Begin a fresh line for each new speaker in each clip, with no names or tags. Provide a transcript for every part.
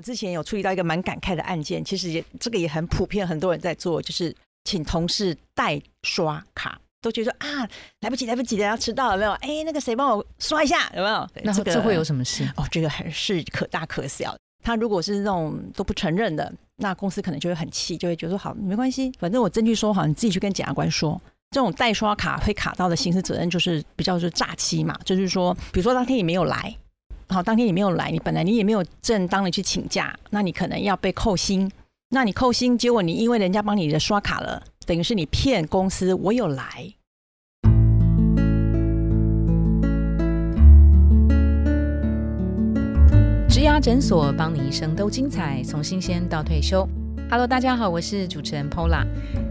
我之前有处理到一个蛮感慨的案件，其实也这个也很普遍，很多人在做，就是请同事代刷卡，都觉得啊来不及来不及的要迟到了没有？哎，那个谁帮我刷一下有没有？
那这会有什么事？
哦，这个还是可大可小。他如果是那种都不承认的，那公司可能就会很气，就会觉得说好没关系，反正我证据说好，你自己去跟检察官说。这种代刷卡会卡到的刑事责任就是比较是诈欺嘛，就是说，比如说当天你没有来。好，当天你没有来，你本来你也没有正当的去请假，那你可能要被扣薪。那你扣薪，结果你因为人家帮你的刷卡了，等于是你骗公司我有来。
植牙诊所，帮你一生都精彩，从新鲜到退休。Hello，大家好，我是主持人 Pola。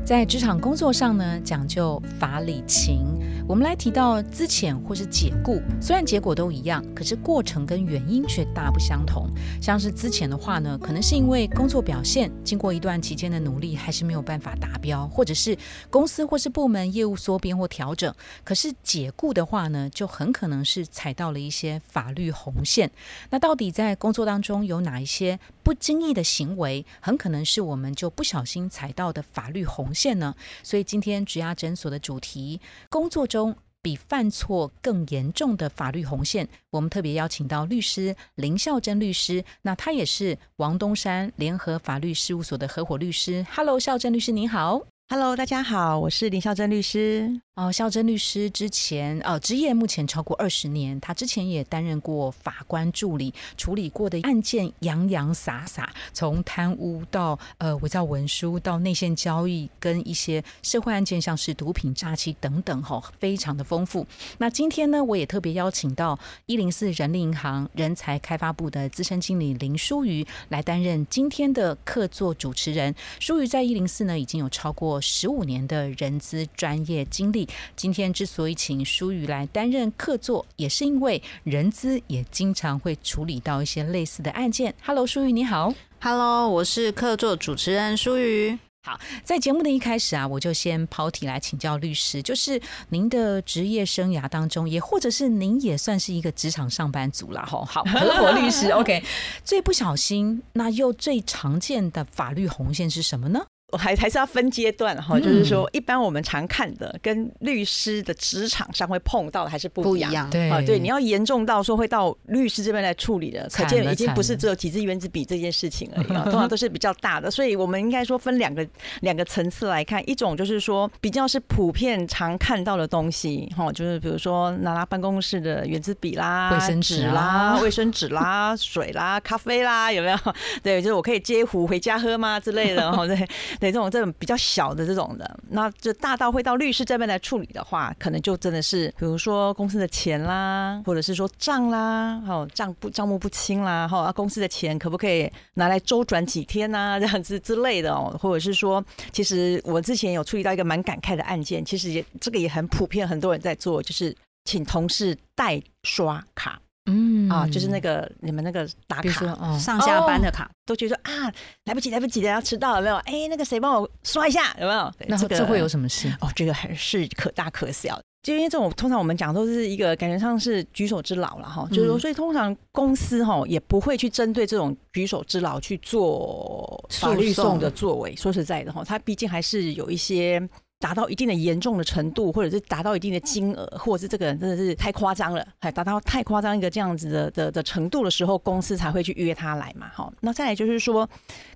在职场工作上呢，讲究法理情。我们来提到资遣或是解雇，虽然结果都一样，可是过程跟原因却大不相同。像是资遣的话呢，可能是因为工作表现经过一段期间的努力，还是没有办法达标，或者是公司或是部门业务缩编或调整。可是解雇的话呢，就很可能是踩到了一些法律红线。那到底在工作当中有哪一些不经意的行为，很可能是我们就不小心踩到的法律红线呢？所以今天植牙诊所的主题，工作中。比犯错更严重的法律红线，我们特别邀请到律师林孝珍律师，那他也是王东山联合法律事务所的合伙律师。Hello，孝珍律师您好。
Hello，大家好，我是林孝珍律师。
哦，孝珍律师之前哦职业目前超过二十年，他之前也担任过法官助理，处理过的案件洋洋洒洒，从贪污到呃伪造文书，到内线交易，跟一些社会案件，像是毒品诈欺等等，哈，非常的丰富。那今天呢，我也特别邀请到一零四人力银行人才开发部的资深经理林淑瑜来担任今天的客座主持人。淑瑜在一零四呢，已经有超过十五年的人资专业经历。今天之所以请舒宇来担任客座，也是因为人资也经常会处理到一些类似的案件。Hello，舒宇你好。
Hello，我是客座主持人舒宇。
好，在节目的一开始啊，我就先抛题来请教律师，就是您的职业生涯当中，也或者是您也算是一个职场上班族了哈。好，合伙律师，OK。最不小心，那又最常见的法律红线是什么呢？
我还还是要分阶段哈，就是说，一般我们常看的跟律师的职场上会碰到的还是不一样。
对啊，
对，你要严重到说会到律师这边来处理的，可见已经不是只有几支原子笔这件事情而已，通常都是比较大的。所以我们应该说分两个两个层次来看，一种就是说比较是普遍常看到的东西哈，就是比如说拿拿办公室的原子笔啦、
卫生纸
啦、卫生纸啦、水啦、咖啡啦，有没有？对，就是我可以接壶回家喝吗之类的哈？对。对这种这种比较小的这种的，那就大到会到律师这边来处理的话，可能就真的是，比如说公司的钱啦，或者是说账啦，哦账不账目不清啦，哈，公司的钱可不可以拿来周转几天呐，这样子之类的哦，或者是说，其实我之前有处理到一个蛮感慨的案件，其实也这个也很普遍，很多人在做，就是请同事代刷卡。嗯啊，就是那个你们那个打卡
上下班的卡，
都觉得啊来不及来不及的要迟到了没有？哎，那个谁帮我刷一下有没有？
那这会有什么事？
哦，这个还是可大可小。就因为这种通常我们讲都是一个感觉上是举手之劳了哈，就是所以通常公司哈也不会去针对这种举手之劳去做法律送的作为。说实在的哈，它毕竟还是有一些。达到一定的严重的程度，或者是达到一定的金额，或者是这个人真的是太夸张了，还达到太夸张一个这样子的的的程度的时候，公司才会去约他来嘛。好，那再来就是说，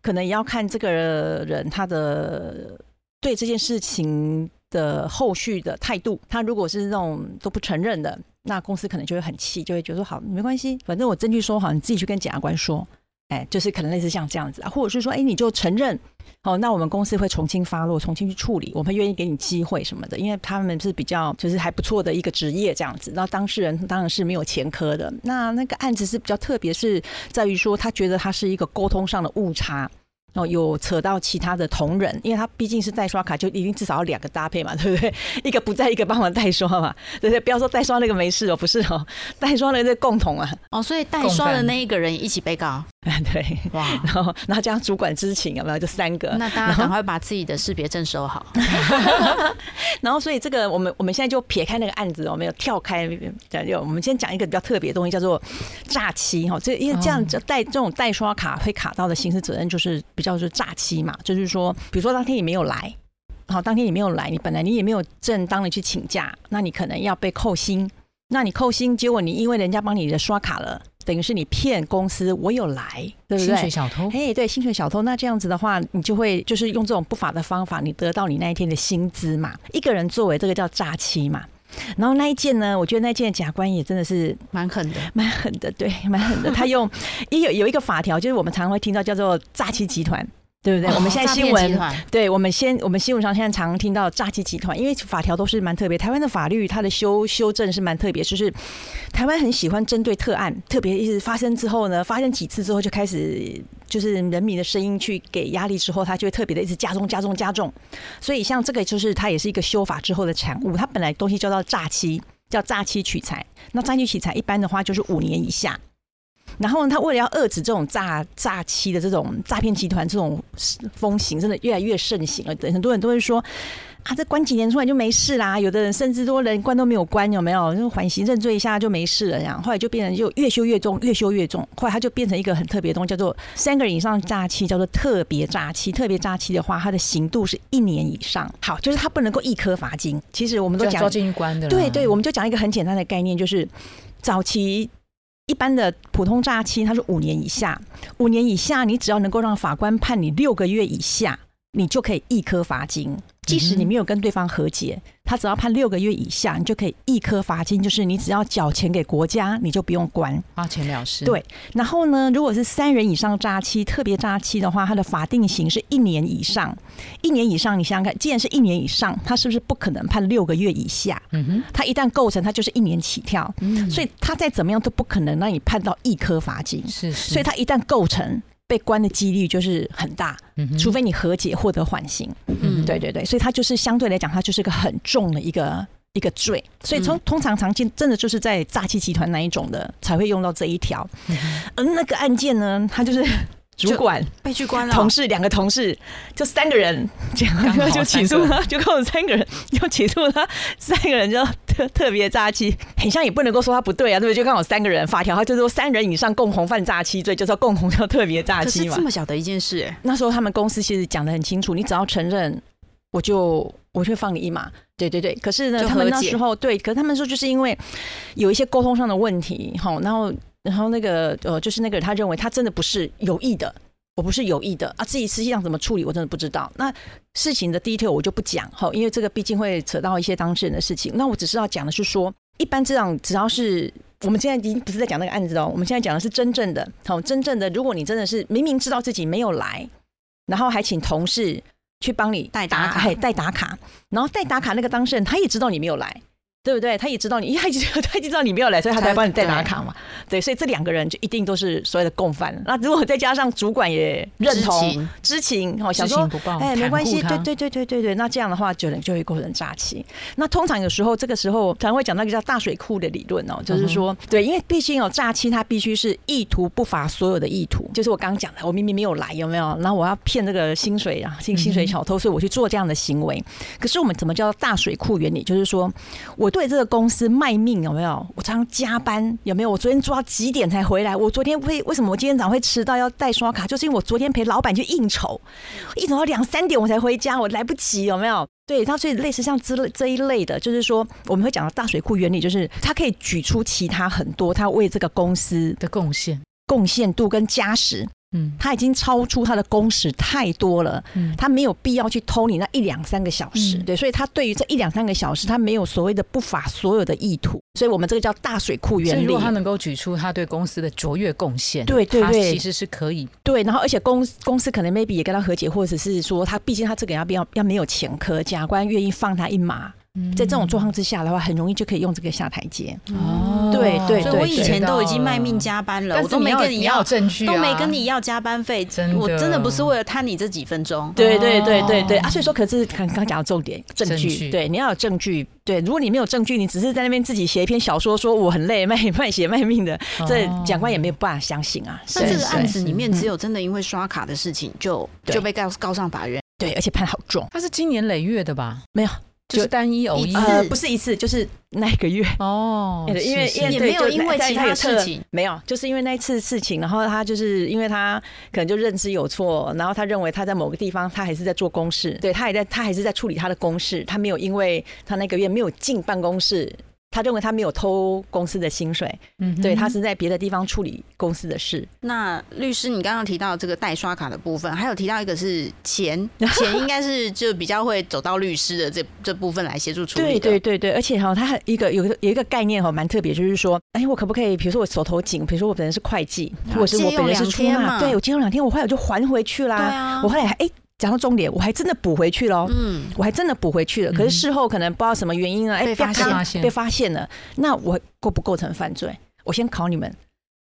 可能也要看这个人他的对这件事情的后续的态度。他如果是那种都不承认的，那公司可能就会很气，就会觉得说好没关系，反正我证据说好，你自己去跟检察官说。哎，就是可能类似像这样子啊，或者是说，哎，你就承认，哦，那我们公司会重新发落，重新去处理，我们愿意给你机会什么的，因为他们是比较就是还不错的一个职业这样子。那当事人当然是没有前科的。那那个案子是比较特别，是在于说他觉得他是一个沟通上的误差。哦，有扯到其他的同仁，因为他毕竟是代刷卡，就一定至少要两个搭配嘛，对不对？一个不在，一个帮忙代刷嘛，对不对？不要说代刷那个没事哦，不是哦，代刷那个共同啊。
哦，所以代刷的那一个人一起被告。
对，哇，然后然后加上主管知情有没有？就三个，
那大家赶快把自己的识别证收好。
然后所以这个我们我们现在就撇开那个案子，我们有跳开，就我们先讲一个比较特别的东西，叫做诈欺哈。这因为这样代这种代刷卡会卡到的刑事责任就是比较是诈欺嘛，就是说，比如说当天你没有来，好，当天你没有来，你本来你也没有正当的去请假，那你可能要被扣薪。那你扣薪，结果你因为人家帮你的刷卡了，等于是你骗公司我有来，对不对？
薪水小偷，
哎，对，薪水小偷。那这样子的话，你就会就是用这种不法的方法，你得到你那一天的薪资嘛？一个人作为这个叫诈欺嘛？然后那一件呢，我觉得那件假官也真的是
蛮狠的，
蛮狠的，对，蛮狠的。他用也有有一个法条，就是我们常常会听到叫做诈欺集团。对不对？我们现在新闻，对我们先，我们新闻上现在常听到诈欺集团，因为法条都是蛮特别。台湾的法律它的修修正是蛮特别，就是台湾很喜欢针对特案，特别一直发生之后呢，发生几次之后就开始就是人民的声音去给压力之后，它就会特别的一直加重、加重、加重。所以像这个就是它也是一个修法之后的产物。它本来东西叫做诈欺，叫诈欺取财。那诈欺取财一般的话就是五年以下。然后呢，他为了要遏制这种诈诈欺的这种诈骗集团这种风行，真的越来越盛行了。很多人都会说啊，这关几年出来就没事啦。有的人甚至多人关都没有关，有没有？就缓刑认罪一下就没事了。这样后来就变成就越修越重，越修越重。后来他就变成一个很特别的东西，叫做三个人以上诈欺，叫做特别诈欺。特别诈欺的话，它的刑度是一年以上。好，就是他不能够一颗罚金。其实我们都讲
抓进去关的。
对对，我们就讲一个很简单的概念，就是早期。一般的普通诈欺，它是五年以下。五年以下，你只要能够让法官判你六个月以下，你就可以一颗罚金。即使你没有跟对方和解，他只要判六个月以下，你就可以一颗罚金，就是你只要缴钱给国家，你就不用关，
花钱了事。
对。然后呢，如果是三人以上诈欺，特别诈欺的话，它的法定刑是一年以上。一年以上，你想想看，既然是一年以上，他是不是不可能判六个月以下？嗯哼。他一旦构成，他就是一年起跳。嗯。所以他再怎么样都不可能让你判到一颗罚金。
是是。
所以他一旦构成。被关的几率就是很大，除非你和解获得缓刑。嗯，对对对，所以它就是相对来讲，它就是个很重的一个一个罪。所以从通常常见，真的就是在诈欺集团那一种的才会用到这一条。而那个案件呢，它就是。主管
被去关了，
同事两个同事就三个人，这样 就起诉他，就告诉三个人，就 起诉他三个人就 特特别诈欺，很像也不能够说他不对啊，对不对？就刚好三个人，法条他就说三人以上共同犯诈欺罪，就叫共同叫特别诈欺
嘛。这么小的一件事，
那时候他们公司其实讲的很清楚，你只要承认，我就我就放你一马。对对对，可是呢，他们那时候对，可是他们说就是因为有一些沟通上的问题，好，然后。然后那个呃，就是那个他认为他真的不是有意的，我不是有意的啊，自己实际上怎么处理我真的不知道。那事情的 detail 我就不讲哈，因为这个毕竟会扯到一些当事人的事情。那我只是要讲的是说，一般这样只要是我们现在已经不是在讲那个案子哦，我们现在讲的是真正的好，真正的如果你真的是明明知道自己没有来，然后还请同事去帮你
代打卡，
代打卡，然后代打卡那个当事人他也知道你没有来。对不对？他也知道你，他他知道你没有来，所以他才帮你代打卡嘛。对，所以这两个人就一定都是所谓的共犯。那如果再加上主管也认同、知情，哦，想说
哎，
没关系，对对对对对对。那这样的话，就能就会构成诈欺。那通常有时候这个时候，可能会讲到一个叫大水库的理论哦，就是说，对，因为毕竟有诈欺，他必须是意图不法所有的意图。就是我刚刚讲的，我明明没有来，有没有？然后我要骗这个薪水啊，薪薪水小偷，所以我去做这样的行为。可是我们怎么叫大水库原理？就是说我。对这个公司卖命有没有？我常常加班有没有？我昨天做到几点才回来？我昨天为为什么我今天早上会迟到要带刷卡？就是因为我昨天陪老板去应酬，应酬到两三点我才回家，我来不及有没有？对，他所以类似像这类这一类的，就是说我们会讲到大水库原理，就是他可以举出其他很多他为这个公司
的贡献、
贡献度跟加时。嗯，他已经超出他的工时太多了，嗯，他没有必要去偷你那一两三个小时，对，所以他对于这一两三个小时，他没有所谓的不法所有的意图，所以我们这个叫大水库原理。
如果他能够举出他对公司的卓越贡献，
对对对，
其实是可以。
对，然后而且公公司可能 maybe 也跟他和解，或者是说他毕竟他这个要不要要没有前科，假官愿意放他一马。在这种状况之下的话，很容易就可以用这个下台阶。
哦。
对对
所以我以前都已经卖命加班了，我都没
跟你
要，
证据、啊，
都没跟你要加班费，
真的。
我真的不是为了贪你这几分钟。
对对对对对。
哦
啊！所以说，可是刚刚讲的重点，证据，对，你要有证据。对，如果你没有证据，你只是在那边自己写一篇小说，说我很累，卖卖血卖命的，这
哦
讲官也没有办法相信啊。
那这个案子里面只有真的因为刷卡的事情就就被告告上法院，
对，而且判好重，
他是今年累月的吧？
没有，
就是单一偶一
呃，不是一次，就是那一个月。
哦，
因为
也没有因为其他事情
没有，就是因为那一次事情，然后他就是因为他可能就认知有错，然后他认为他在某个地方他还是在做公事，对他也在他还是在处理他的公事，他没有因为他那个月没有进办公室。他认为他没有偷公司的薪水，
嗯
对他是在别的地方处理公司的事。
那律师，你刚刚提到这个代刷卡的部分，还有提到一个是钱，钱应该是就比较会走到律师的这这部分来协助处理
对
的。
对对对，而且哈，他还一个有一个有一个概念哈，蛮特别，就是说，哎，我可不可以，比如说我手头紧，比如说我本人是会计，或者是我本人是出纳，对我借用两天，我后来我就还回去啦。
对啊
我后来还哎，讲到重点，我还真的补回去喽。
嗯，
我还真的补回去了，可是事后可能不知道什么原因啊，哎、
被发
现
现被发现了，那我构不构成犯罪？我先考你们，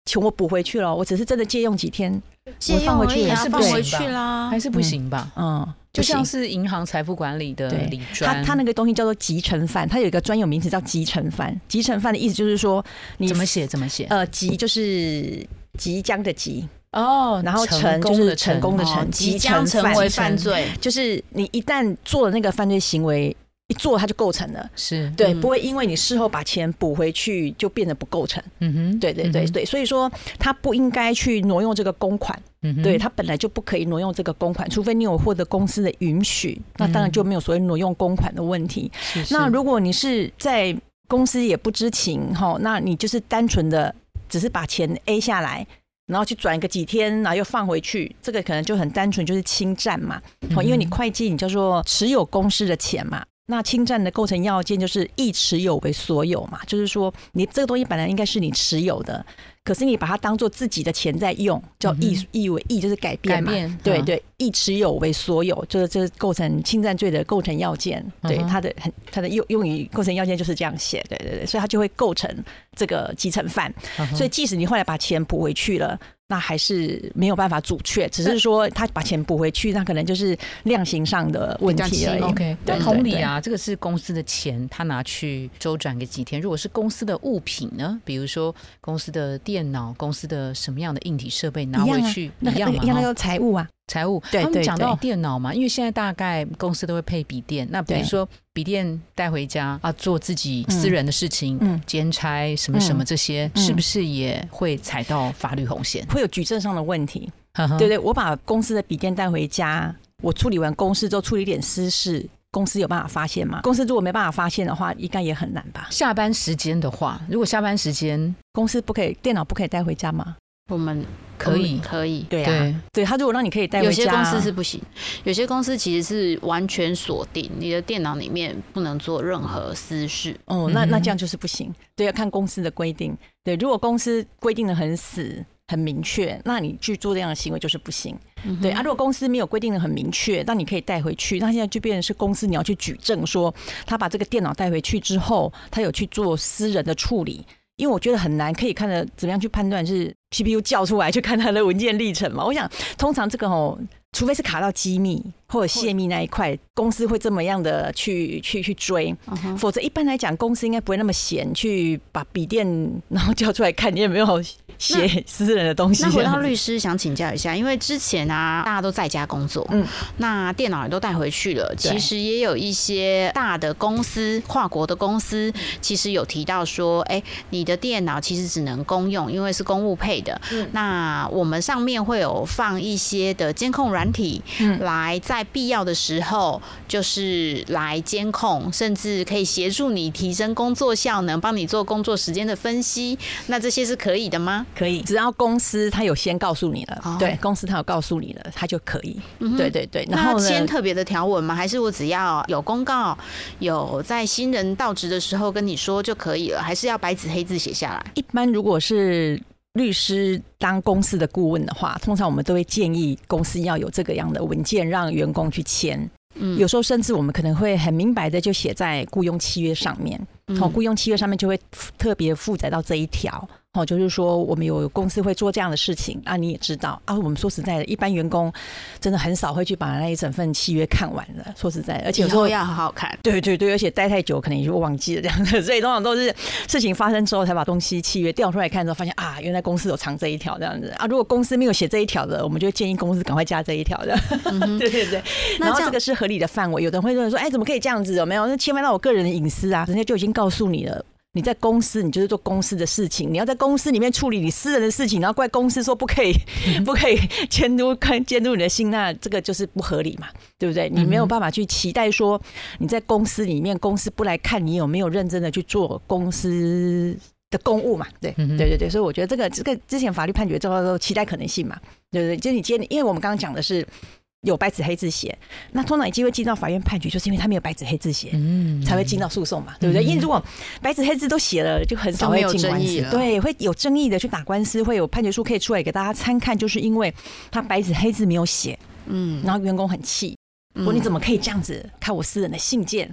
请我补回去了，我只是真的借用几天，
借
我放回去
用而已啊，
也是对
放回去啦
还。是不行吧？
嗯，
就像是银行财富管理的
对
理专，
他他那个东西叫做集成犯，它有一个专有名词叫集成犯。集成犯的意思就是说，你
怎么写怎么写
呃，集就是即将的即，
哦
然后
成
成就是
功的
成功的
哦
成，
即将成为犯罪，
就是你一旦做了那个犯罪行为，一做它就构成了。
是
对，
嗯
不会因为你事后把钱补回去就变得不构成。
嗯哼
对对对
嗯
对，所以说他不应该去挪用这个公款，对他本来就不可以挪用这个公款，除非你有获得公司的允许，那当然就没有所谓挪用公款的问题。
是是
那如果你是在公司也不知情哈，那你就是单纯的只是把钱 A 下来。然后去转个几天，然后又放回去，这个可能就很单纯，就是侵占嘛。哦，因为你
嗯
会计你叫做持有公司的钱嘛，那侵占的构成要件就是一持有为所有嘛，就是说你这个东西本来应该是你持有的，可是你把它当做自己的钱在用，叫
意
意为意就是改变嘛，
改变嗯。
对对，一持有为所有，就是这是构成侵占罪的构成要件，对它的很它的用用于构成要件就是这样写，对对对，所以它就会构成这个集成犯，所以即使你后来把钱补回去了。那还是没有办法阻却，只是说他把钱补回去，那可能就是量刑上的问题而已。
OK，
对
但同理啊，这个是公司的钱，他拿去周转个几天。如果是公司的物品呢，比如说公司的电脑、公司的什么样的硬体设备拿回去，
那
一样
一样那个财务啊，
财务，
对对
他们讲到
对
电脑嘛，因为现在大概公司都会配笔电，那比如
对
说笔电带回家啊，做自己私人的事情，
嗯
兼差什么什么这些，
嗯
是不是也会踩到法律红线？
会有举证上的问题。
呵呵
对对，我把公司的笔电带回家，我处理完公事之后，处理一点私事，公司有办法发现吗？公司如果没办法发现的话，应该也很难吧？
下班时间的话，如果下班时间
公司不可以，电脑不可以带回家吗？
我们
可以
可以。
对啊，
对
对他如果让你可以带回家，
有些公司是不行，有些公司其实是完全锁定你的电脑里面不能做任何私事。
哦，那那这样就是不行。对，要看公司的规定。对，如果公司规定的很死。很明确，那你去做这样的行为就是不行。
嗯
对啊，如果公司没有规定的很明确，那你可以带回去。那现在就变成是公司你要去举证说，他把这个电脑带回去之后，他有去做私人的处理。因为我觉得很难可以看的怎么样去判断是 CPU 叫出来去看它的文件历程嘛。我想通常这个哦，除非是卡到机密或者泄密那一块，公司会这么样的去去去追，否则一般来讲，公司应该不会那么闲去把笔电然后叫出来看你有没有 写私人的东西。
那回到律师，想请教一下，因为之前啊，大家都在家工作，
嗯
嗯，那电脑也都带回去了。其实也有一些大的公司、跨国的公司，其实有提到说，哎、你的电脑其实只能公用，因为是公务配的。
嗯
那我们上面会有放一些的监控软体，
嗯
来在必要的时候，就是来监控，甚至可以协助你提升工作效能，帮你做工作时间的分析。那这些是可以的吗？
可以，只要公司他有先告诉你了，
哦
对，公司他有告诉你了，他就可以。
嗯
对对对，然
那
后呢？
签特别的条文吗？还是我只要有公告，有在新人到职的时候跟你说就可以了？还是要白纸黑字写下来？
一般如果是律师当公司的顾问的话，通常我们都会建议公司要有这个样的文件让员工去签。嗯，有时候甚至我们可能会很明白的就写在雇佣契约上面，好，雇佣契约上面就会特别负载到这一条。哦，就是说我们有公司会做这样的事情啊，你也知道啊。我们说实在的，一般员工真的很少会去把那一整份契约看完的。说实在的，而且有时候
要好好看。
对对对，而且待太久可能也就忘记了这样子。所以通常都是事情发生之后才把东西契约调出来看之后，发现啊，原来公司有藏这一条这样子啊。如果公司没有写这一条的，我们就建议公司赶快加这一条的。对对 对。然后这个是合理的范围。有的人会认为说，哎，怎么可以这样子？有没有？那侵犯到我个人的隐私啊？人家就已经告诉你了。你在公司，你就是做公司的事情。你要在公司里面处理你私人的事情，然后怪公司说不可以，不可以监督看监督你的心，那这个就是不合理嘛，对不对？你没有办法去期待说你在公司里面，公司不来看你有没有认真的去做公司的公务嘛？对，对对对。所以我觉得这个这个之前法律判决之后期待可能性嘛，对不对？就你今天，因为我们刚刚讲的是。有白纸黑字写，那通常有机会进到法院判决，就是因为他没有白纸黑字写，嗯，才会进到诉讼嘛，对不对？因为如果白纸黑字都写了，就很少会进官司，对，会有争议的去打官司，会有判决书可以出来给大家参看，就是因为他白纸黑字没有写，嗯，然后员工很气，说你怎么可以这样子看我私人的信件？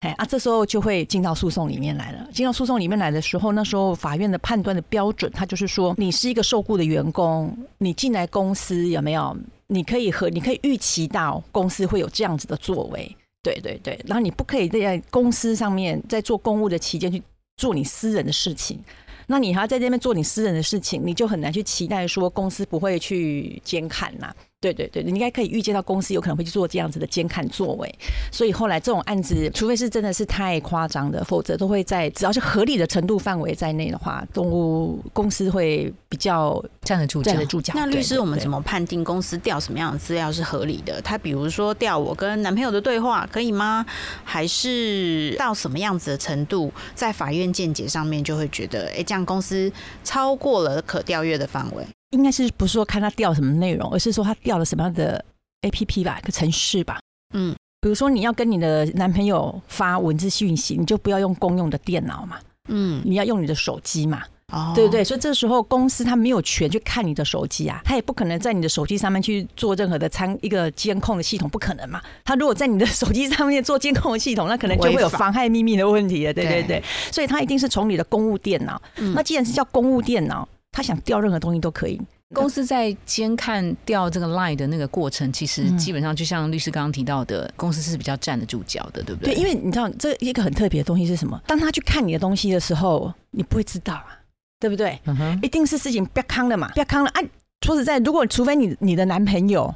哎啊，这时候就会进到诉讼里面来了。进到诉讼里面来的时候，那时候法院的判断的标准，他就是说，你是一个受雇的员工，你进来公司有没有？你可以和你可以预期到公司会有这样子的作为，对对对，然后你不可以在公司上面在做公务的期间去做你私人的事情，那你还要在这边做你私人的事情，你就很难去期待说公司不会去监看呐。对对对，你应该可以预见到公司有可能会去做这样子的监看作为，所以后来这种案子，除非是真的是太夸张的，否则都会在只要是合理的程度范围在内的话，动物公司会比较
站得住
站得住脚。
那律师，我们怎么判定公司调什么样的资料是合理的？他比如说调我跟男朋友的对话可以吗？还是到什么样子的程度，在法院见解上面就会觉得，哎，这样公司超过了可调阅的范围？
应该是不是说看他调什么内容，而是说他调了什么样的 A P P 吧，一个程式吧。嗯，比如说你要跟你的男朋友发文字讯息，你就不要用公用的电脑嘛。嗯，你要用你的手机嘛。哦，对不对？所以这时候公司他没有权去看你的手机啊，他也不可能在你的手机上面去做任何的参一个监控的系统，不可能嘛。他如果在你的手机上面做监控的系统，那可能就会有妨害秘密的问题了。对对对，所以他一定是从你的公务电脑。那既然是叫公务电脑。他想调任何东西都可以。
公司在监看调这个 line 的那个过程，其实基本上就像律师刚刚提到的，公司是比较站得住脚的，对不对？
对，因为你知道这一个很特别的东西是什么？当他去看你的东西的时候，你不会知道啊，对不对？一定是事情不要康了嘛，不要康了啊！说实在，如果除非你你的男朋友。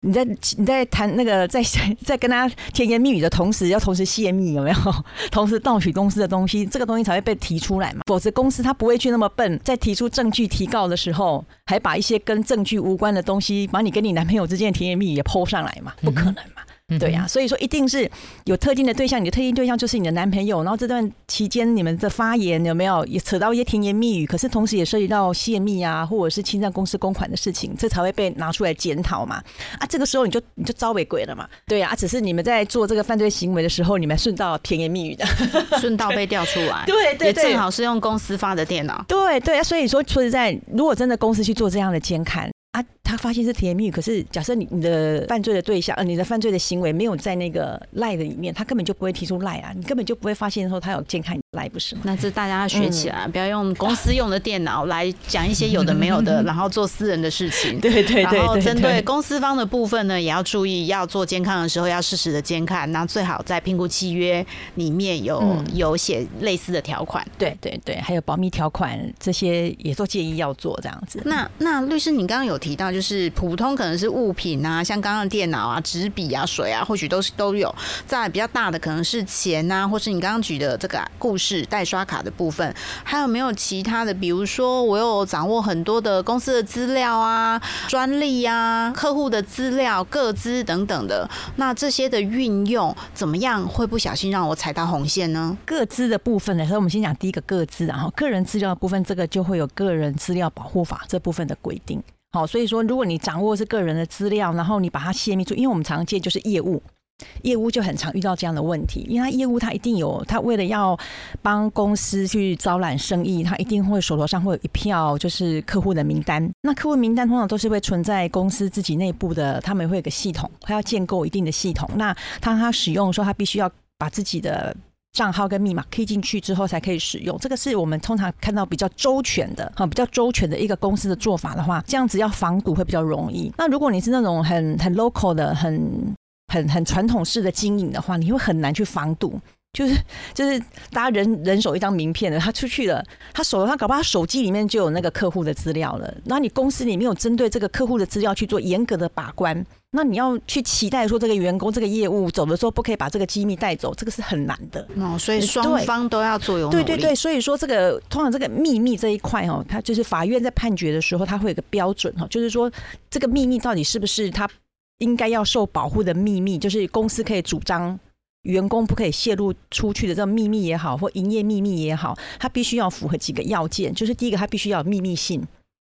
你在你在谈那个在在跟他甜言蜜语的同时，要同时泄密有没有？同时盗取公司的东西，这个东西才会被提出来嘛。否则公司他不会去那么笨，在提出证据提告的时候，还把一些跟证据无关的东西，把你跟你男朋友之间的甜言蜜语也抛上来嘛？不可能嘛。对呀，所以说一定是有特定的对象，你的特定对象就是你的男朋友。然后这段期间你们的发言有没有也扯到一些甜言蜜语？可是同时也涉及到泄密啊，或者是侵占公司公款的事情，这才会被拿出来检讨嘛。啊，这个时候你就你就招违规了嘛。对呀，只是你们在做这个犯罪行为的时候，你们顺道甜言蜜语的，
顺道被调出来。
对 对对，
正好是用公司发的电脑。
对对啊，所以说说实在，如果真的公司去做这样的监看。啊，他发现是甜言蜜语，可是假设你你的犯罪的对象，呃，你的犯罪的行为没有在那个赖的里面，他根本就不会提出赖啊，你根本就不会发现说他有监看赖，不是吗？
那这大家要学起来，不要用公司用的电脑来讲一些有的没有的，然后做私人的事情。
对对对。然
后针对公司方的部分呢，也要注意，要做监看的时候要适时的监看，那最好在评估契约里面有有写类似的条款。
对对对，还有保密条款这些也都建议要做这样子。
那那律师，你刚刚有提到就是。普通可能是物品啊，像刚刚电脑啊、纸笔啊、水啊，或许都是都有。再比较大的可能是钱啊，或是你刚刚举的这个故事代刷卡的部分，还有没有其他的？比如说我有掌握很多的公司的资料啊、专利啊、客户的资料、个资等等的，那这些的运用怎么样会不小心让我踩到红线呢？
个资的部分呢，所以我们先讲第一个个资，然后个人资料的部分，这个就会有个人资料保护法这部分的规定。好，所以说，如果你掌握是个人的资料，然后你把它泄密出，因为我们常见就是业务，业务就很常遇到这样的问题，因为他业务他一定有，他为了要帮公司去招揽生意，他一定会手头上会有一票就是客户的名单。那客户名单通常都是会存在公司自己内部的，他们会有个系统，他要建构一定的系统。那当他使用的时候，他必须要把自己的账号跟密码 key 进去之后才可以使用。这个是我们通常看到比较周全的，哈，比较周全的一个公司的做法的话，这样子要防堵会比较容易。那如果你是那种很很 local 的，很很很传统式的经营的话，你会很难去防堵。就是就是大家人人手一张名片的，他出去了，他手他搞不好他手机里面就有那个客户的资料了。那你公司里面有针对这个客户的资料去做严格的把关，那你要去期待说这个员工这个业务走的时候不可以把这个机密带走，这个是很难的。
哦，所以双方都要做有
对对对，所以说这个通常这个秘密这一块哦，它就是法院在判决的时候，它会有个标准哈，就是说这个秘密到底是不是他。应该要受保护的秘密，就是公司可以主张员工不可以泄露出去的这个秘密也好，或营业秘密也好，它必须要符合几个要件。就是第一个，它必须要有秘密性。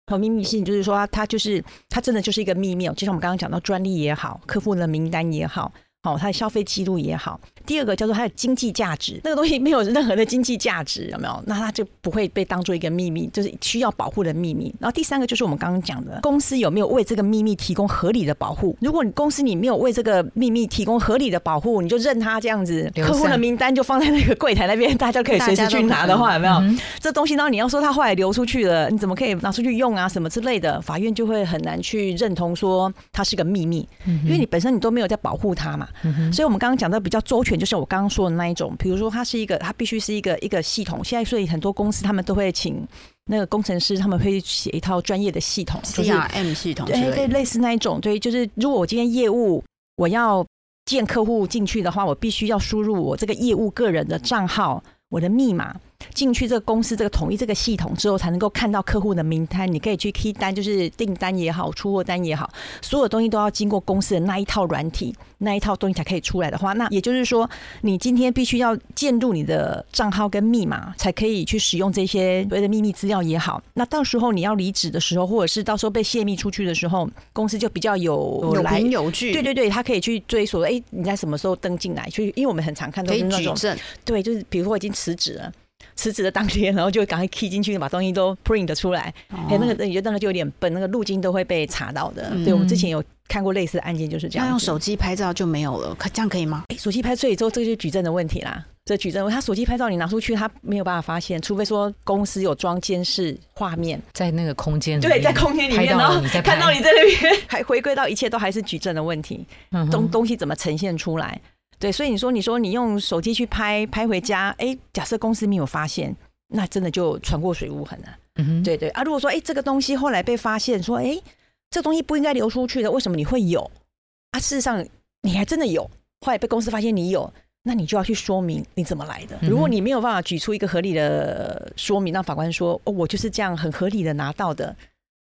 和秘密性就是说，它就是它真的就是一个秘密，就像我们刚刚讲到专利也好，客户的名单也好。好，它的消费记录也好。第二个叫做它的经济价值，那个东西没有任何的经济价值，有没有？那它就不会被当做一个秘密，就是需要保护的秘密。然后第三个就是我们刚刚讲的，公司有没有为这个秘密提供合理的保护？如果你公司你没有为这个秘密提供合理的保护，你就任它这样子，客户的名单就放在那个柜台那边，大家可以随时去拿的话，有没有？这东西呢，你要说它后来流出去了，你怎么可以拿出去用啊？什么之类的，法院就会很难去认同说它是个秘密，因为你本身你都没有在保护它嘛。所以，我们刚刚讲的比较周全，就是我刚刚说的那一种。比如说，它是一个，它必须是一个一个系统。现在，所以很多公司他们都会请那个工程师，他们会写一套专业的系统
，CRM 系统，
对对，类似那一种。对，就是如果我今天业务我要见客户进去的话，我必须要输入我这个业务个人的账号，我的密码。进去这个公司这个统一这个系统之后，才能够看到客户的名单。你可以去 key 单，就是订单也好，出货单也好，所有东西都要经过公司的那一套软体，那一套东西才可以出来的话，那也就是说，你今天必须要建入你的账号跟密码，才可以去使用这些所谓的秘密资料也好。那到时候你要离职的时候，或者是到时候被泄密出去的时候，公司就比较有
有凭有据。
对对对，他可以去追索，哎，你在什么时候登进来？去，因为我们很常看到是那种，对，就是比如说我已经辞职了。辞职的当天，然后就赶快 key 进去，把东西都 print 出来。哎，那个你觉得那个就有点笨，那个路径都会被查到的。对，我们之前有看过类似的案件，就是这样。
用手机拍照就没有了，可这样可以吗？
哎，手机拍摄之后，这就是举证的问题啦。这举证，他手机拍照你拿出去，他没有办法发现，除非说公司有装监视画面
在那个空间，
对，在空间里面，然后看到你在那边，还回归到一切都还是举证的问题。东东西怎么呈现出来？对，所以你说，你说你用手机去拍拍回家，哎，假设公司没有发现。那真的就船过水无痕了。嗯对对啊，如果说哎，这个东西后来被发现，说哎，这东西不应该流出去的，为什么你会有？啊，事实上你还真的有，后来被公司发现你有，那你就要去说明你怎么来的。如果你没有办法举出一个合理的说明，让法官说哦，我就是这样很合理的拿到的，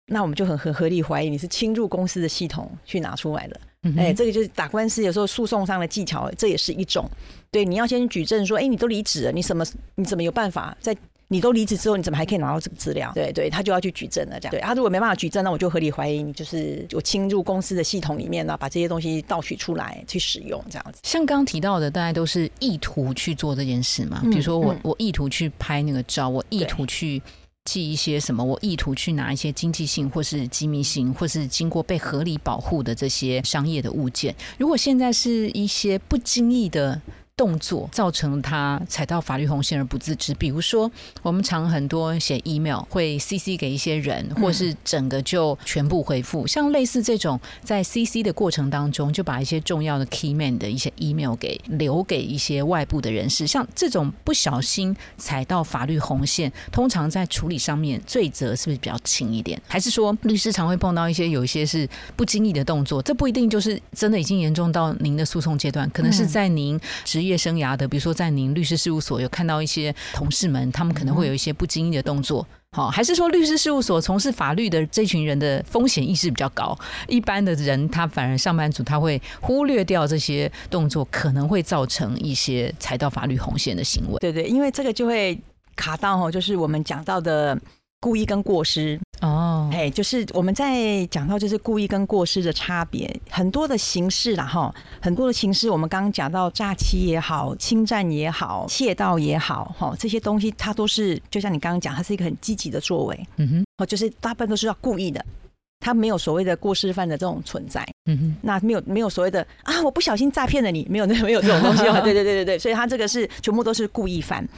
那我们就很很合理怀疑你是侵入公司的系统去拿出来的。哎，这个就是打官司有时候诉讼上的技巧，这也是一种。对，你要先举证说，哎，你都离职了，你什么你怎么有办法在？你都离职之后，你怎么还可以拿到这个资料？对对，他就要去举证了。这样，对他如果没办法举证，那我就合理怀疑你就是我侵入公司的系统里面呢，把这些东西盗取出来去使用，这样子。
像刚刚提到的，大家都是意图去做这件事嘛？比如说我我意图去拍那个照，我意图去寄一些什么，我意图去拿一些经济性或是机密性或是经过被合理保护的这些商业的物件。如果现在是一些不经意的。动作造成他踩到法律红线而不自知。比如说，我们常很多写 email 会 CC 给一些人，或是整个就全部回复。像类似这种在 CC 的过程当中，就把一些重要的 key man 的一些 email 给留给一些外部的人士。像这种不小心踩到法律红线，通常在处理上面罪责是不是比较轻一点？还是说律师常会碰到一些有一些是不经意的动作？这不一定就是真的已经严重到您的诉讼阶段，可能是在您职业生涯的，比如说在您律师事务所有看到一些同事们，他们可能会有一些不经意的动作，好，还是说律师事务所从事法律的这群人的风险意识比较高，一般的人他反而上班族他会忽略掉这些动作，可能会造成一些踩到法律红线的行为。
对对，因为这个就会卡到哦，就是我们讲到的。故意跟过失。
哦，
哎，就是我们在讲到就是故意跟过失的差别，很多的形式啦哈，很多的形式，我们刚刚讲到诈欺也好，侵占也好，窃盗也好，哈，这些东西它都是就像你刚刚讲，它是一个很积极的作为，
嗯哼，
哦，就是大部分都是要故意的。他没有所谓的过失犯的这种存在，
嗯哼，
那没有没有所谓的啊，我不小心诈骗了你，没有没有这种东西 哦，对对对对对，所以他这个是全部都是故意犯。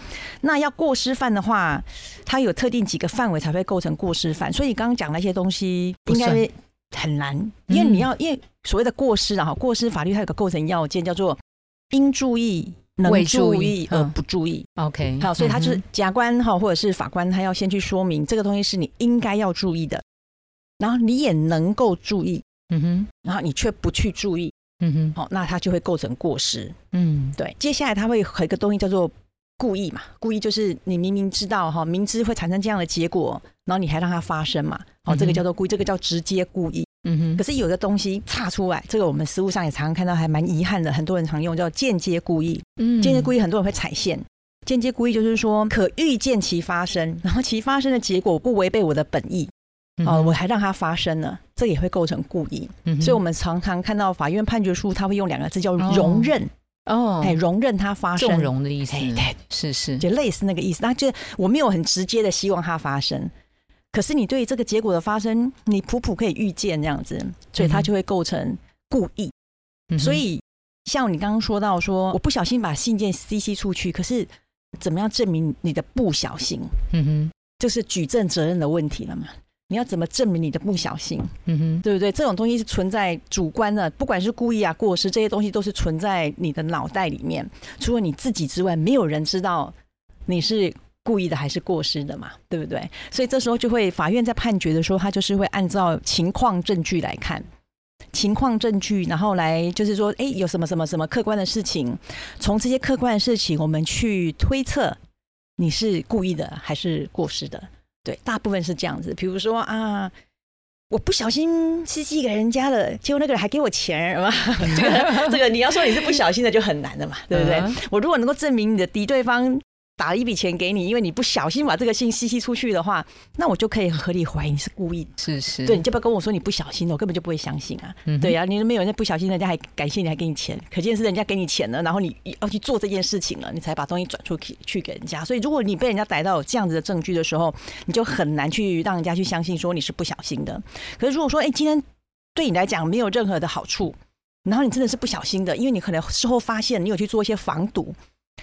那要过失犯的话，他有特定几个范围才会构成过失犯，所以你刚刚讲那些东西应该很难，因为你要因为所谓的过失啊，过失法律它有个构成要件叫做应注意、能注意而不注意。
OK，
好，所以他就是甲官哈或者是法官，他要先去说明这个东西是你应该要注意的。然后你也能够注意，嗯哼，然后你却不去注意，嗯哼，好，那它就会构成过失，嗯，对。接下来它会有一个东西叫做故意嘛，故意就是你明明知道哈，明知会产生这样的结果，然后你还让它发生嘛，好，这个叫做故意，这个叫直接故意，嗯哼。可是有一个东西差出来，这个我们实物上也常常看到，还蛮遗憾的，很多人常用叫间接故意，嗯，间接故意很多人会踩线，间接故意就是说可预见其发生，然后其发生的结果不违背我的本意。哦，我还让它发生了，这也会构成故意。嗯所以，我们常常看到法院判决书，他会用两个字叫容忍。哦，哎，容忍它发生，
纵容的意思。对，是是，
就类似那个意思。那就我没有很直接的希望它发生，可是你对这个结果的发生，你普普可以预见这样子，所以它就会构成故意。所以，像你刚刚说到说，我不小心把信件 CC 出去，可是怎么样证明你的不小心？嗯哼，就是举证责任的问题了嘛。你要怎么证明你的不小心？嗯哼，对不对？这种东西是存在主观的，不管是故意啊、过失，这些东西都是存在你的脑袋里面。除了你自己之外，没有人知道你是故意的还是过失的嘛？对不对？所以这时候就会，法院在判决的时候，他就是会按照情况证据来看情况证据，然后来就是说，哎，有什么什么什么客观的事情，从这些客观的事情，我们去推测你是故意的还是过失的。对，大部分是这样子。比如说啊，我不小心寄寄给人家了，结果那个人还给我钱，是吧？这 个这个，你要说你是不小心的，就很难的嘛，对不对？我如果能够证明你的敌对方。打了一笔钱给你，因为你不小心把这个信息息出去的话，那我就可以合理怀疑你是故意。
是是，
对，你就不要跟我说你不小心的，我根本就不会相信啊。对啊，你都没有人不小心，人家还感谢你，还给你钱，可见是人家给你钱了，然后你要去做这件事情了，你才把东西转出去去给人家。所以，如果你被人家逮到有这样子的证据的时候，你就很难去让人家去相信说你是不小心的。可是，如果说哎，今天对你来讲没有任何的好处，然后你真的是不小心的，因为你可能事后发现你有去做一些防堵，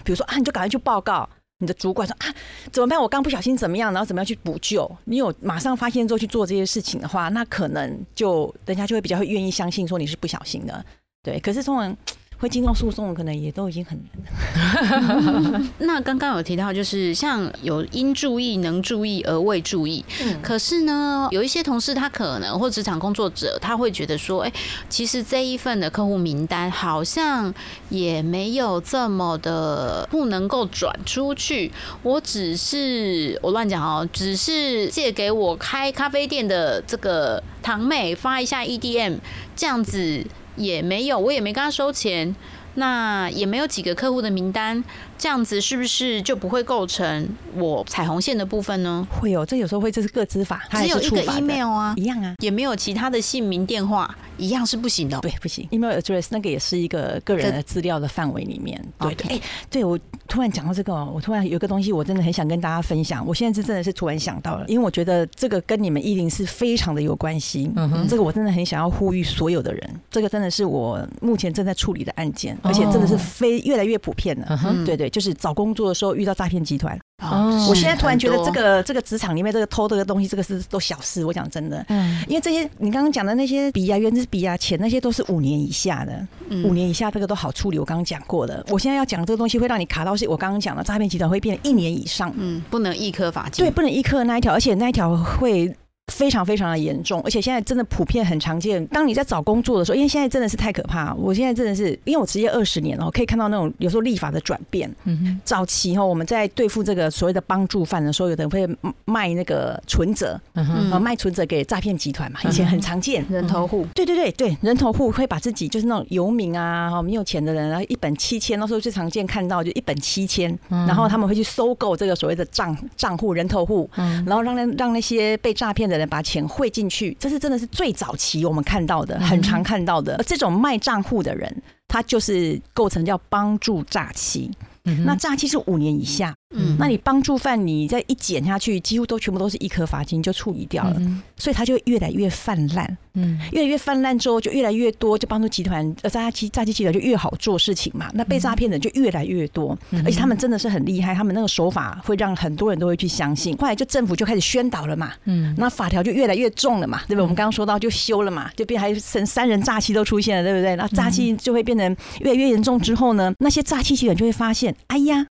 比如说啊，你就赶快去报告。你的主管说啊，怎么办？我刚不小心怎么样？然后怎么样去补救？你有马上发现之后去做这些事情的话，那可能就人家就会比较会愿意相信说你是不小心的。对，可是通常。会进到诉讼，可能也都已经很
难。那刚刚有提到，就是像有应注意、能注意而未注意。嗯，可是呢，有一些同事他可能或职场工作者，他会觉得说，哎，其实这一份的客户名单好像也没有这么的不能够转出去。我只是我乱讲哦，只是借给我开咖啡店的这个堂妹发一下 EDM 这样子。也没有，我也没跟他收钱，那也没有几个客户的名单。这样子是不是就不会构成我彩虹线的部分呢？
会有，这有时候会，这是个资法，
只有一个 email 啊，
一样啊，
也没有其他的姓名、电话，一样是不行的。
对，不行，email address 那个也是一个个人的资料的范围里面。对对，哎，对我突然讲到这个，我突然有一个东西，我真的很想跟大家分享。我现在是真的是突然想到了，因为我觉得这个跟你们一零是非常的有关系。嗯哼，这个我真的很想要呼吁所有的人，这个真的是我目前正在处理的案件，而且真的是非越来越普遍了。嗯哼，对对。就是找工作的时候遇到诈骗集团，哦，我现在突然觉得这个这个职场里面这个偷这个东西，这个是都小事。我讲真的，嗯，因为这些你刚刚讲的那些笔啊、圆珠笔啊、钱那些都是五年以下的，五年以下这个都好处理。我刚刚讲过的，我现在要讲这个东西会让你卡到是，我刚刚讲的诈骗集团会变一年以上，
嗯，不能一颗罚金，
对，不能一颗那一条，而且那一条会非常非常的严重，而且现在真的普遍很常见。当你在找工作的时候，因为现在真的是太可怕，我现在真的是因为我职业二十年了，可以看到那种有时候立法的转变。嗯哼，早期哈我们在对付这个所谓的帮助犯的时候，有的人会卖那个存折，嗯哼，卖存折给诈骗集团嘛，以前很常见。
人头户，
对对对对，人头户会把自己就是那种游民啊，哈没有钱的人，然后一本七千，那时候最常见看到就一本七千，然后他们会去收购这个所谓的账账户人头户，然后让那让那些被诈骗的。的人把钱汇进去，这是真的是最早期我们看到的，很常看到的。而这种卖账户的人，他就是构成叫帮助诈欺。那诈欺是五年以下。嗯，那你帮助犯，你再一减下去，几乎都全部都是一颗罚金就处理掉了，所以它就越来越泛滥。嗯，越来越泛滥之后，就越来越多，就帮助集团呃诈欺诈欺集团就越好做事情嘛。那被诈骗的就越来越多，而且他们真的是很厉害，他们那个手法会让很多人都会去相信。后来就政府就开始宣导了嘛，嗯，那法条就越来越重了嘛，对不对？我们刚刚说到就修了嘛，就变还成三人诈欺都出现了，对不对？那诈欺就会变成越来越严重之后呢，那些诈欺集团就会发现，哎呀。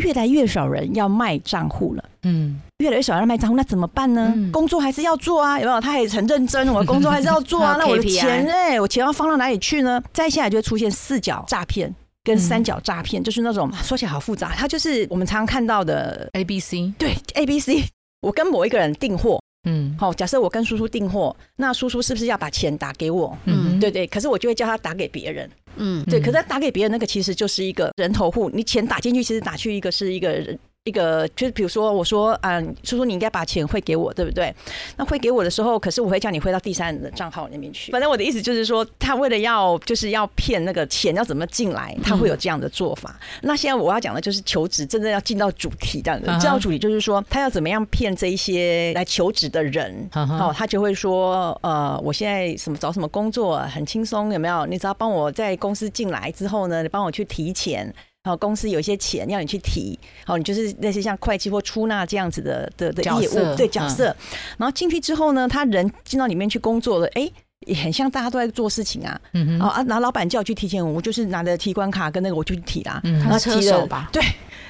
越来越少人要卖账户了，嗯，越来越少人卖账户，那怎么办呢？工作还是要做啊，有没有？他也很认真，我的 工作还是要做啊。那我的钱哎，我钱要放到哪里去呢？再下来就会出现四角诈骗跟三角诈骗，就是那种说起来好复杂，它就是我们常常看到的
A B C，
对 A B C，我跟某一个人订货。嗯，好，假设我跟叔叔订货，那叔叔是不是要把钱打给我？嗯，对对，可是我就会叫他打给别人。嗯，对，可是他打给别人那个其实就是一个人头户，你钱打进去，其实打去一个是一个人。一个就是，比如说，我说，嗯，叔叔，你应该把钱汇给我，对不对？那汇给我的时候，可是我会叫你汇到第三人的账号那边去。反正我的意思就是说，他为了要就是要骗那个钱要怎么进来，他会有这样的做法。那现在我要讲的就是求职，真正要进到主题这样子。进到主题就是说，他要怎么样骗这一些来求职的人？好，他就会说，呃，我现在什么找什么工作很轻松，有没有？你只要帮我在公司进来之后呢，你帮我去提钱。好，公司有一些钱要你去提，好，你就是那些像会计或出纳这样子的的的业务，对角色。然后进去之后呢，他人进到里面去工作了，哎，也很像大家都在做事情啊。嗯哼，啊，拿老板叫我去提钱，我就是拿着提款卡跟那个我就去提啦。
他车手吧？
对，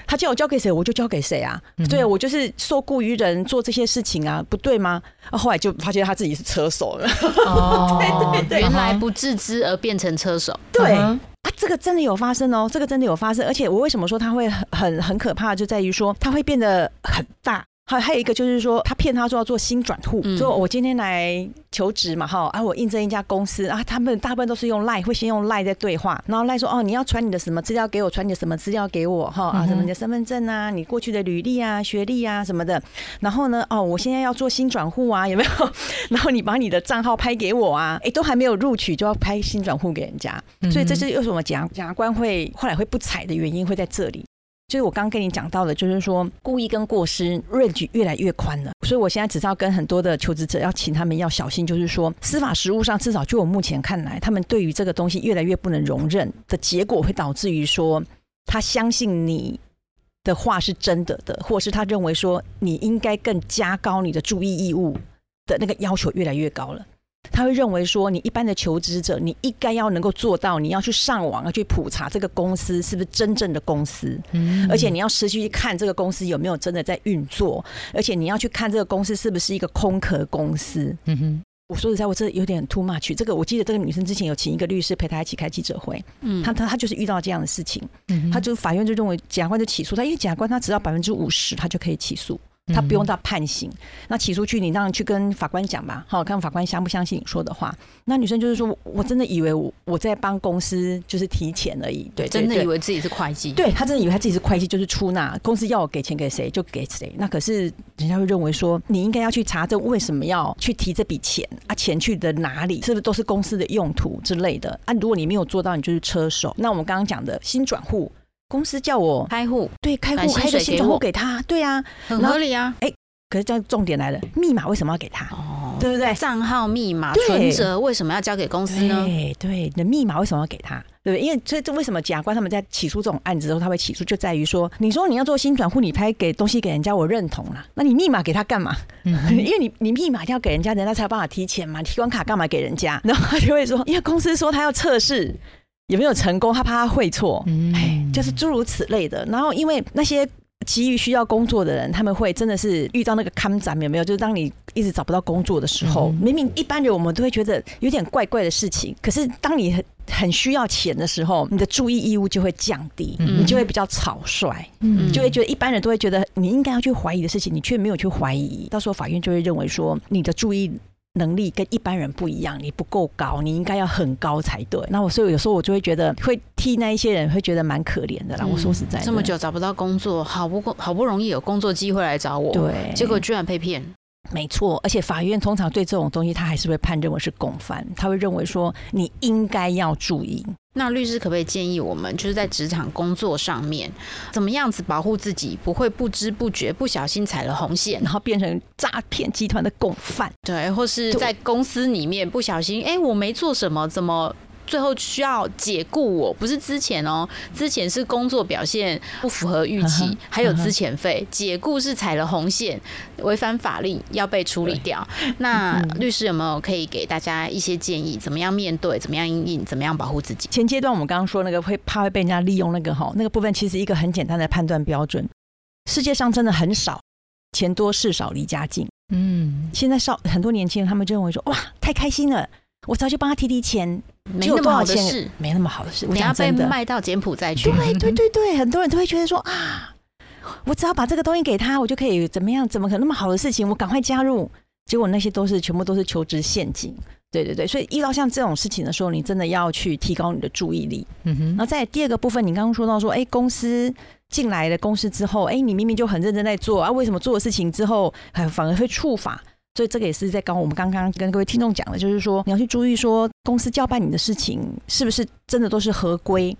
他叫我交给谁，我就交给谁啊。对，我就是受雇于人做这些事情啊，不对吗？啊，后来就发现他自己是车手了。哦，对对对，
原来不自知而变成车手。
对。啊，这个真的有发生哦，这个真的有发生，而且我为什么说它会很很很可怕，就在于说它会变得很大。还还有一个就是说，他骗他说要做新转户，说我今天来求职嘛，哈，啊，我应征一家公司啊，他们大部分都是用赖，会先用赖在对话，然后赖说哦，你要传你的什么资料给我，传你的什么资料给我，哈啊，什么你的身份证啊，你过去的履历啊，学历啊什么的，然后呢，哦，我现在要做新转户啊，有没有？然后你把你的账号拍给我啊，哎，都还没有录取就要拍新转户给人家，所以这是为什么检检察官会后来会不采的原因会在这里。就是我刚刚跟你讲到的，就是说故意跟过失 range 越来越宽了，所以我现在只知道跟很多的求职者要请他们要小心，就是说司法实务上至少就我目前看来，他们对于这个东西越来越不能容忍的结果，会导致于说他相信你的话是真的的，或是他认为说你应该更加高你的注意义务的那个要求越来越高了。他会认为说，你一般的求职者，你应该要能够做到，你要去上网，要去普查这个公司是不是真正的公司，嗯，而且你要持续去看这个公司有没有真的在运作，而且你要去看这个公司是不是一个空壳公司。嗯哼，我说实在，我这有点 too much。这个我记得这个女生之前有请一个律师陪她一起开记者会，嗯，她她她就是遇到这样的事情，嗯，她就法院就认为检察官就起诉她，因为检察官他只要百分之五十，他就可以起诉。他不用到判刑，那起诉去，你让去跟法官讲吧，好，看法官相不相信你说的话。那女生就是说，我真的以为我我在帮公司就是提钱而已，对，
真的以为自己是会计，
对他真的以为他自己是会计，就是出纳，公司要我给钱给谁就给谁。那可是人家会认为说，你应该要去查证为什么要去提这笔钱啊，钱去的哪里，是不是都是公司的用途之类的啊？如果你没有做到，你就是车手。那我们刚刚讲的新转户。公司叫我
开户，
对，开户开个新账户给他，对啊，
很合理啊。哎，
可是这重点来了，密码为什么要给他？哦，对不对？
账号密码、存折为什么要交给公司呢？
对对，你的密码为什么要给他？对不对？因为这这为什么检察官他们在起诉这种案子的时候，他会起诉，就在于说，你说你要做新转户，你拍给东西给人家，我认同了。那你密码给他干嘛？因为你你密码要给人家，人家才有办法提钱嘛。提款卡干嘛给人家？然后他就会说，因为公司说他要测试。有没有成功？他怕他会错，哎，就是诸如此类的。然后因为那些急于需要工作的人，他们会真的是遇到那个看展有没有？就是当你一直找不到工作的时候，明明一般人我们都会觉得有点怪怪的事情，可是当你很很需要钱的时候，你的注意义务就会降低，你就会比较草率，嗯，就会觉得一般人都会觉得你应该要去怀疑的事情，你却没有去怀疑，到时候法院就会认为说你的注意。能力跟一般人不一样，你不够高，你应该要很高才对。那我所以有时候我就会觉得，会替那一些人会觉得蛮可怜的啦。我说实在，
这么久找不到工作，好不好不容易有工作机会来找我，
对，
结果居然被骗。
没错，而且法院通常对这种东西，他还是会判认为是共犯，他会认为说你应该要注意。
那律师可不可以建议我们，就是在职场工作上面，怎么样子保护自己，不会不知不觉不小心踩了红线，
然后变成诈骗集团的共犯？
对，或是在公司里面不小心，哎，我没做什么，怎么？最后需要解雇我，不是之前哦，之前是工作表现不符合预期，还有资遣费。解雇是踩了红线，违反法令要被处理掉。那律师有没有可以给大家一些建议？怎么样面对？怎么样应应？怎么样保护自己？
前阶段我们刚刚说那个会怕会被人家利用那个哈，那个部分其实一个很简单的判断标准，世界上真的很少钱多事少离家近。嗯，现在少很多年轻人他们就认为说哇太开心了。我早就帮他提提钱，
没那么好的事，
没那么好的事。
你要被卖到柬埔寨去？
对对对对，很多人都会觉得说啊，我只要把这个东西给他，我就可以怎么样？怎么可能那么好的事情？我赶快加入，结果那些都是全部都是求职陷阱。对对对，所以遇到像这种事情的时候，你真的要去提高你的注意力。嗯哼。然后在第二个部分，你刚刚说到说，哎，公司进来了公司之后，哎，你明明就很认真在做啊，为什么做的事情之后，反而会触法？所以这个也是在刚我们刚刚跟各位听众讲的，就是说你要去注意说公司交办你的事情是不是真的都是合规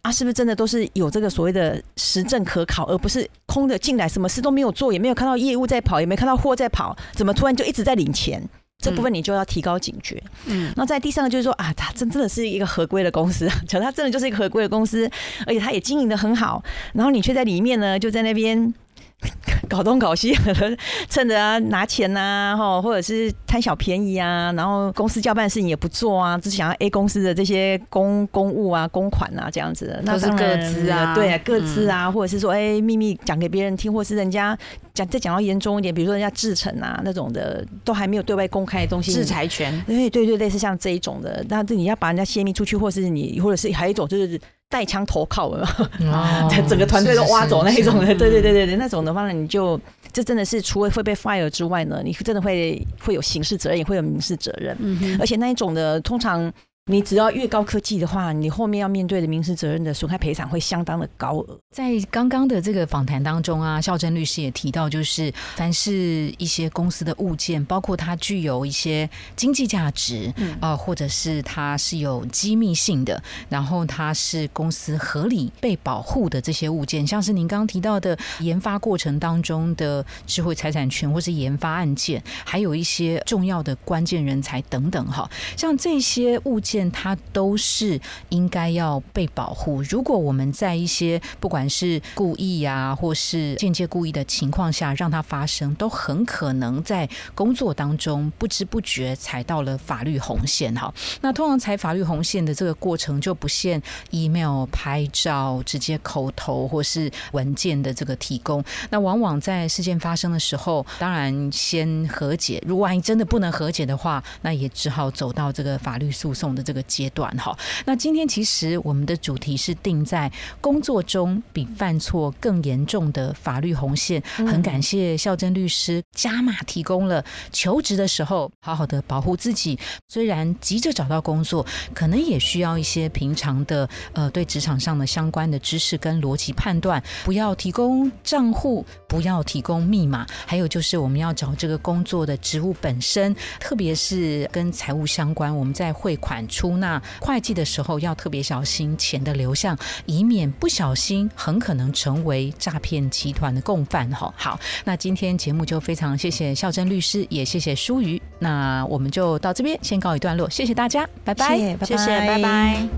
啊？是不是真的都是有这个所谓的实证可考，而不是空的进来，什么事都没有做，也没有看到业务在跑，也没看到货在跑，怎么突然就一直在领钱？这部分你就要提高警觉。嗯，那在第三个就是说啊，他真真的是一个合规的公司，就它真的就是一个合规的公司，而且他也经营的很好，然后你却在里面呢，就在那边。搞东搞西，趁着啊拿钱呐，哈，或者是贪小便宜啊，然后公司交办事情也不做啊，只想要 A 公司的这些公公务啊、公款啊这样子，
那是各自啊，
对啊，各自啊，或者是说，哎，秘密讲给别人听，或是人家讲再讲到严重一点，比如说人家制成啊那种的，都还没有对外公开的东西，
制裁权，
对对对，类似像这一种的，那这你要把人家泄密出去，或是你，或者是还有一种就是。带枪投靠了，整个团队都挖走那一种的，对对对对对，那种的话呢，你就这真的是除了会被 fire 之外呢，你真的会会有刑事责任，也会有民事责任，而且那一种的通常。你只要越高科技的话，你后面要面对的民事责任的损害赔偿会相当的高额。
在刚刚的这个访谈当中啊，孝珍律师也提到，就是凡是一些公司的物件，包括它具有一些经济价值，啊，或者是它是有机密性的，然后它是公司合理被保护的这些物件，像是您刚刚提到的研发过程当中的智慧财产权，或是研发案件，还有一些重要的关键人才等等，哈，像这些物件。它都是应该要被保护。如果我们在一些不管是故意啊，或是间接故意的情况下让它发生，都很可能在工作当中不知不觉踩到了法律红线。哈，那通常踩法律红线的这个过程就不限 email、拍照、直接口头或是文件的这个提供。那往往在事件发生的时候，当然先和解。如果万一真的不能和解的话，那也只好走到这个法律诉讼的。这个阶段哈，那今天其实我们的主题是定在工作中比犯错更严重的法律红线。很感谢孝珍律师加码提供了求职的时候好好的保护自己。虽然急着找到工作，可能也需要一些平常的呃对职场上的相关的知识跟逻辑判断。不要提供账户，不要提供密码，还有就是我们要找这个工作的职务本身，特别是跟财务相关，我们在汇款。出纳会计的时候要特别小心钱的流向，以免不小心很可能成为诈骗集团的共犯。哈，好，那今天节目就非常谢谢孝珍律师，也谢谢舒瑜，那我们就到这边先告一段落，谢谢大家，拜拜，
谢谢，拜拜。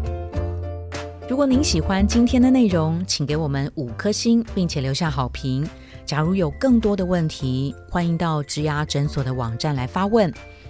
如果您喜欢今天的内容，请给我们五颗星，并且留下好评。假如有更多的问题，欢迎到植牙诊所的网站来发问。